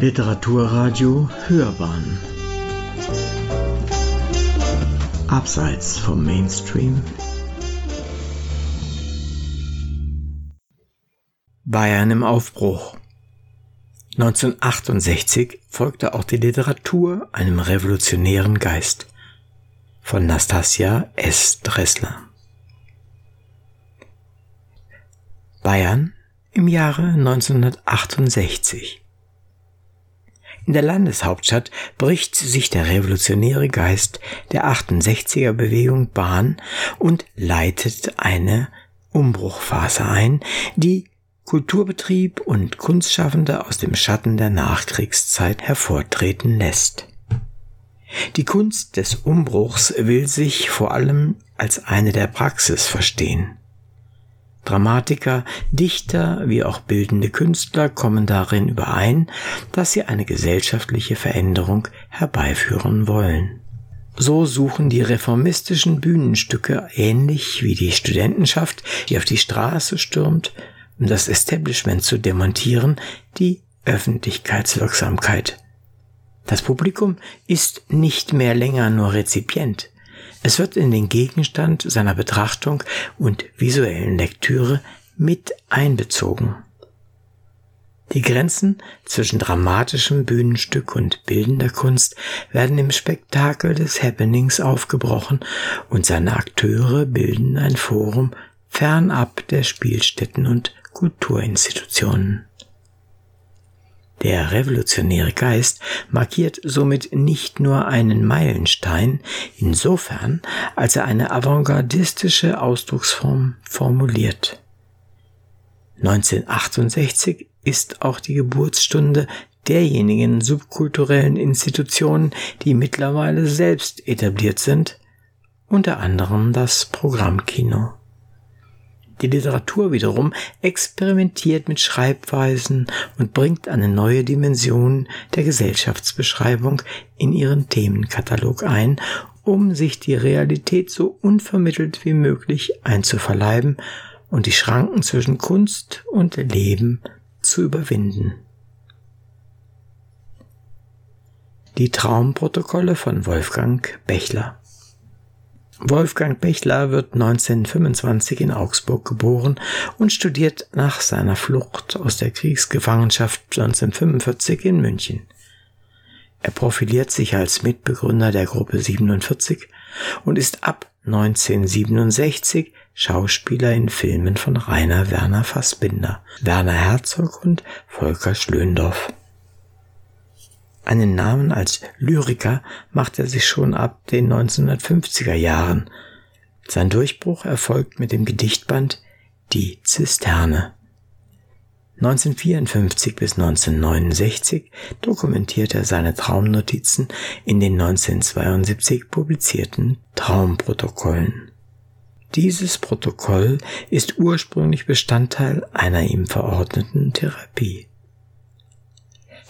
Literaturradio Hörbahn Abseits vom Mainstream Bayern im Aufbruch 1968 folgte auch die Literatur einem revolutionären Geist von Nastasia S. Dressler. Bayern im Jahre 1968. In der Landeshauptstadt bricht sich der revolutionäre Geist der 68er Bewegung Bahn und leitet eine Umbruchphase ein, die Kulturbetrieb und Kunstschaffende aus dem Schatten der Nachkriegszeit hervortreten lässt. Die Kunst des Umbruchs will sich vor allem als eine der Praxis verstehen. Dramatiker, Dichter wie auch bildende Künstler kommen darin überein, dass sie eine gesellschaftliche Veränderung herbeiführen wollen. So suchen die reformistischen Bühnenstücke ähnlich wie die Studentenschaft, die auf die Straße stürmt, um das Establishment zu demontieren, die Öffentlichkeitswirksamkeit. Das Publikum ist nicht mehr länger nur Rezipient. Es wird in den Gegenstand seiner Betrachtung und visuellen Lektüre mit einbezogen. Die Grenzen zwischen dramatischem Bühnenstück und bildender Kunst werden im Spektakel des Happenings aufgebrochen und seine Akteure bilden ein Forum fernab der Spielstätten und Kulturinstitutionen. Der revolutionäre Geist markiert somit nicht nur einen Meilenstein insofern, als er eine avantgardistische Ausdrucksform formuliert. 1968 ist auch die Geburtsstunde derjenigen subkulturellen Institutionen, die mittlerweile selbst etabliert sind, unter anderem das Programmkino. Die Literatur wiederum experimentiert mit Schreibweisen und bringt eine neue Dimension der Gesellschaftsbeschreibung in ihren Themenkatalog ein, um sich die Realität so unvermittelt wie möglich einzuverleiben und die Schranken zwischen Kunst und Leben zu überwinden. Die Traumprotokolle von Wolfgang Bechler Wolfgang Bechler wird 1925 in Augsburg geboren und studiert nach seiner Flucht aus der Kriegsgefangenschaft 1945 in München. Er profiliert sich als Mitbegründer der Gruppe 47 und ist ab 1967 Schauspieler in Filmen von Rainer Werner Fassbinder, Werner Herzog und Volker Schlöndorff. Einen Namen als Lyriker macht er sich schon ab den 1950er Jahren. Sein Durchbruch erfolgt mit dem Gedichtband Die Zisterne. 1954 bis 1969 dokumentiert er seine Traumnotizen in den 1972 publizierten Traumprotokollen. Dieses Protokoll ist ursprünglich Bestandteil einer ihm verordneten Therapie.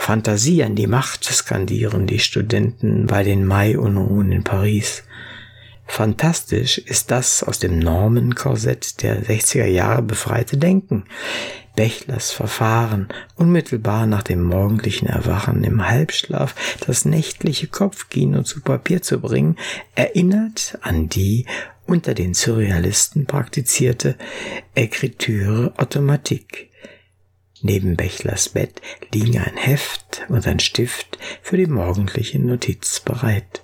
Fantasie an die Macht skandieren die Studenten bei den Mai-Unruhen in Paris. Fantastisch ist das aus dem Normenkorsett der 60er Jahre befreite Denken. Bechlers Verfahren, unmittelbar nach dem morgendlichen Erwachen im Halbschlaf das nächtliche Kopfkino zu Papier zu bringen, erinnert an die unter den Surrealisten praktizierte Écriture automatique. Neben Bechlers Bett liegen ein Heft und ein Stift für die morgendliche Notiz bereit.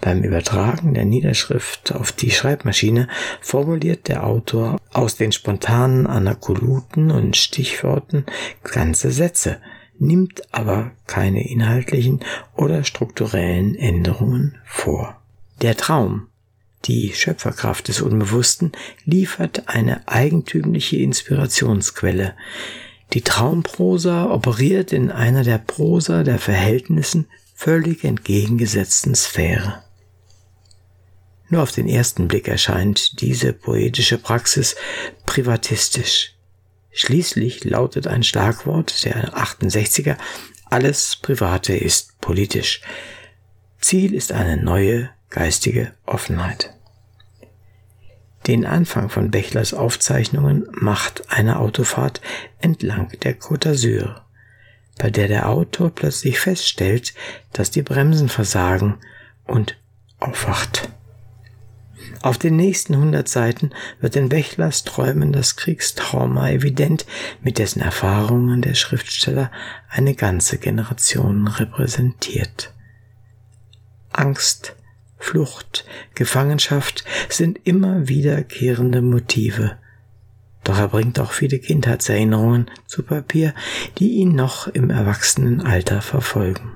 Beim Übertragen der Niederschrift auf die Schreibmaschine formuliert der Autor aus den spontanen Anakoluten und Stichworten ganze Sätze, nimmt aber keine inhaltlichen oder strukturellen Änderungen vor. Der Traum die Schöpferkraft des Unbewussten liefert eine eigentümliche Inspirationsquelle. Die Traumprosa operiert in einer der Prosa der Verhältnissen völlig entgegengesetzten Sphäre. Nur auf den ersten Blick erscheint diese poetische Praxis privatistisch. Schließlich lautet ein Schlagwort der 68er, alles Private ist politisch. Ziel ist eine neue geistige Offenheit. Den Anfang von Bechlers Aufzeichnungen macht eine Autofahrt entlang der Côte d'Azur. bei der der Autor plötzlich feststellt, dass die Bremsen versagen und aufwacht. Auf den nächsten 100 Seiten wird in Bechlers Träumen das Kriegstrauma evident, mit dessen Erfahrungen der Schriftsteller eine ganze Generation repräsentiert. Angst, Flucht, Gefangenschaft sind immer wiederkehrende Motive. Doch er bringt auch viele Kindheitserinnerungen zu Papier, die ihn noch im Erwachsenenalter verfolgen.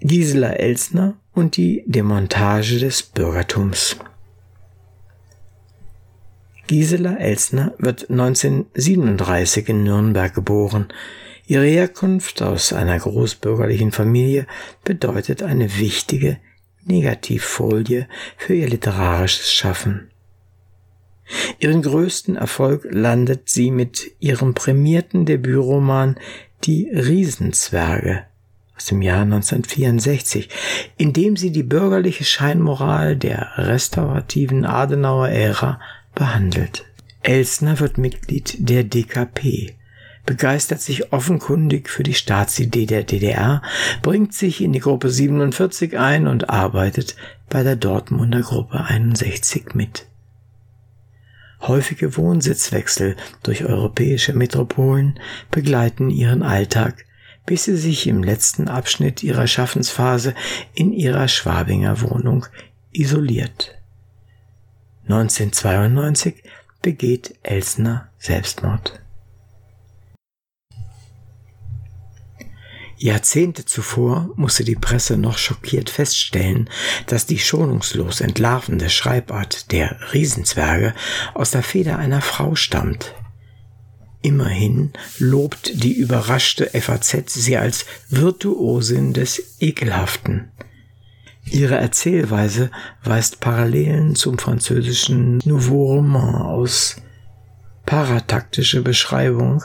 Gisela Elsner und die Demontage des Bürgertums. Gisela Elsner wird 1937 in Nürnberg geboren. Ihre Herkunft aus einer großbürgerlichen Familie bedeutet eine wichtige Negativfolie für ihr literarisches Schaffen. Ihren größten Erfolg landet sie mit ihrem prämierten Debütroman Die Riesenzwerge aus dem Jahr 1964, in dem sie die bürgerliche Scheinmoral der restaurativen Adenauer Ära behandelt. Elsner wird Mitglied der DKP, begeistert sich offenkundig für die Staatsidee der DDR, bringt sich in die Gruppe 47 ein und arbeitet bei der Dortmunder Gruppe 61 mit. Häufige Wohnsitzwechsel durch europäische Metropolen begleiten ihren Alltag, bis sie sich im letzten Abschnitt ihrer Schaffensphase in ihrer Schwabinger Wohnung isoliert. 1992 begeht Elsner Selbstmord. Jahrzehnte zuvor musste die Presse noch schockiert feststellen, dass die schonungslos entlarvende Schreibart der Riesenzwerge aus der Feder einer Frau stammt. Immerhin lobt die überraschte FAZ sie als Virtuosin des Ekelhaften. Ihre Erzählweise weist Parallelen zum französischen Nouveau Roman aus. Parataktische Beschreibung,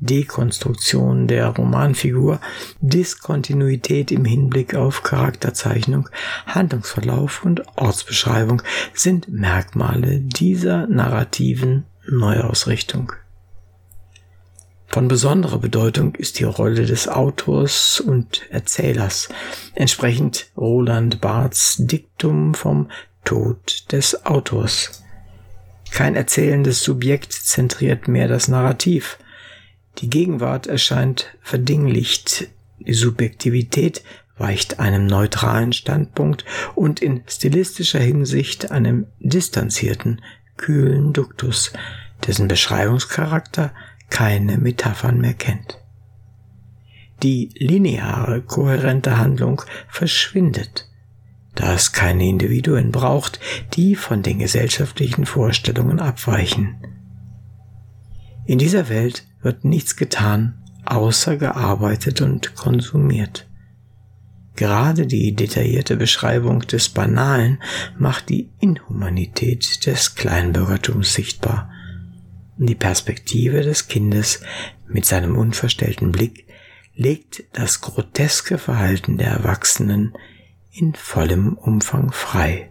Dekonstruktion der Romanfigur, Diskontinuität im Hinblick auf Charakterzeichnung, Handlungsverlauf und Ortsbeschreibung sind Merkmale dieser narrativen Neuausrichtung. Von besonderer Bedeutung ist die Rolle des Autors und Erzählers, entsprechend Roland Barths Diktum vom Tod des Autors. Kein erzählendes Subjekt zentriert mehr das Narrativ. Die Gegenwart erscheint verdinglicht, die Subjektivität weicht einem neutralen Standpunkt und in stilistischer Hinsicht einem distanzierten, kühlen Duktus, dessen Beschreibungscharakter keine Metaphern mehr kennt. Die lineare, kohärente Handlung verschwindet, da es keine Individuen braucht, die von den gesellschaftlichen Vorstellungen abweichen. In dieser Welt wird nichts getan, außer gearbeitet und konsumiert. Gerade die detaillierte Beschreibung des Banalen macht die Inhumanität des Kleinbürgertums sichtbar die Perspektive des Kindes mit seinem unverstellten Blick legt das groteske Verhalten der Erwachsenen in vollem Umfang frei.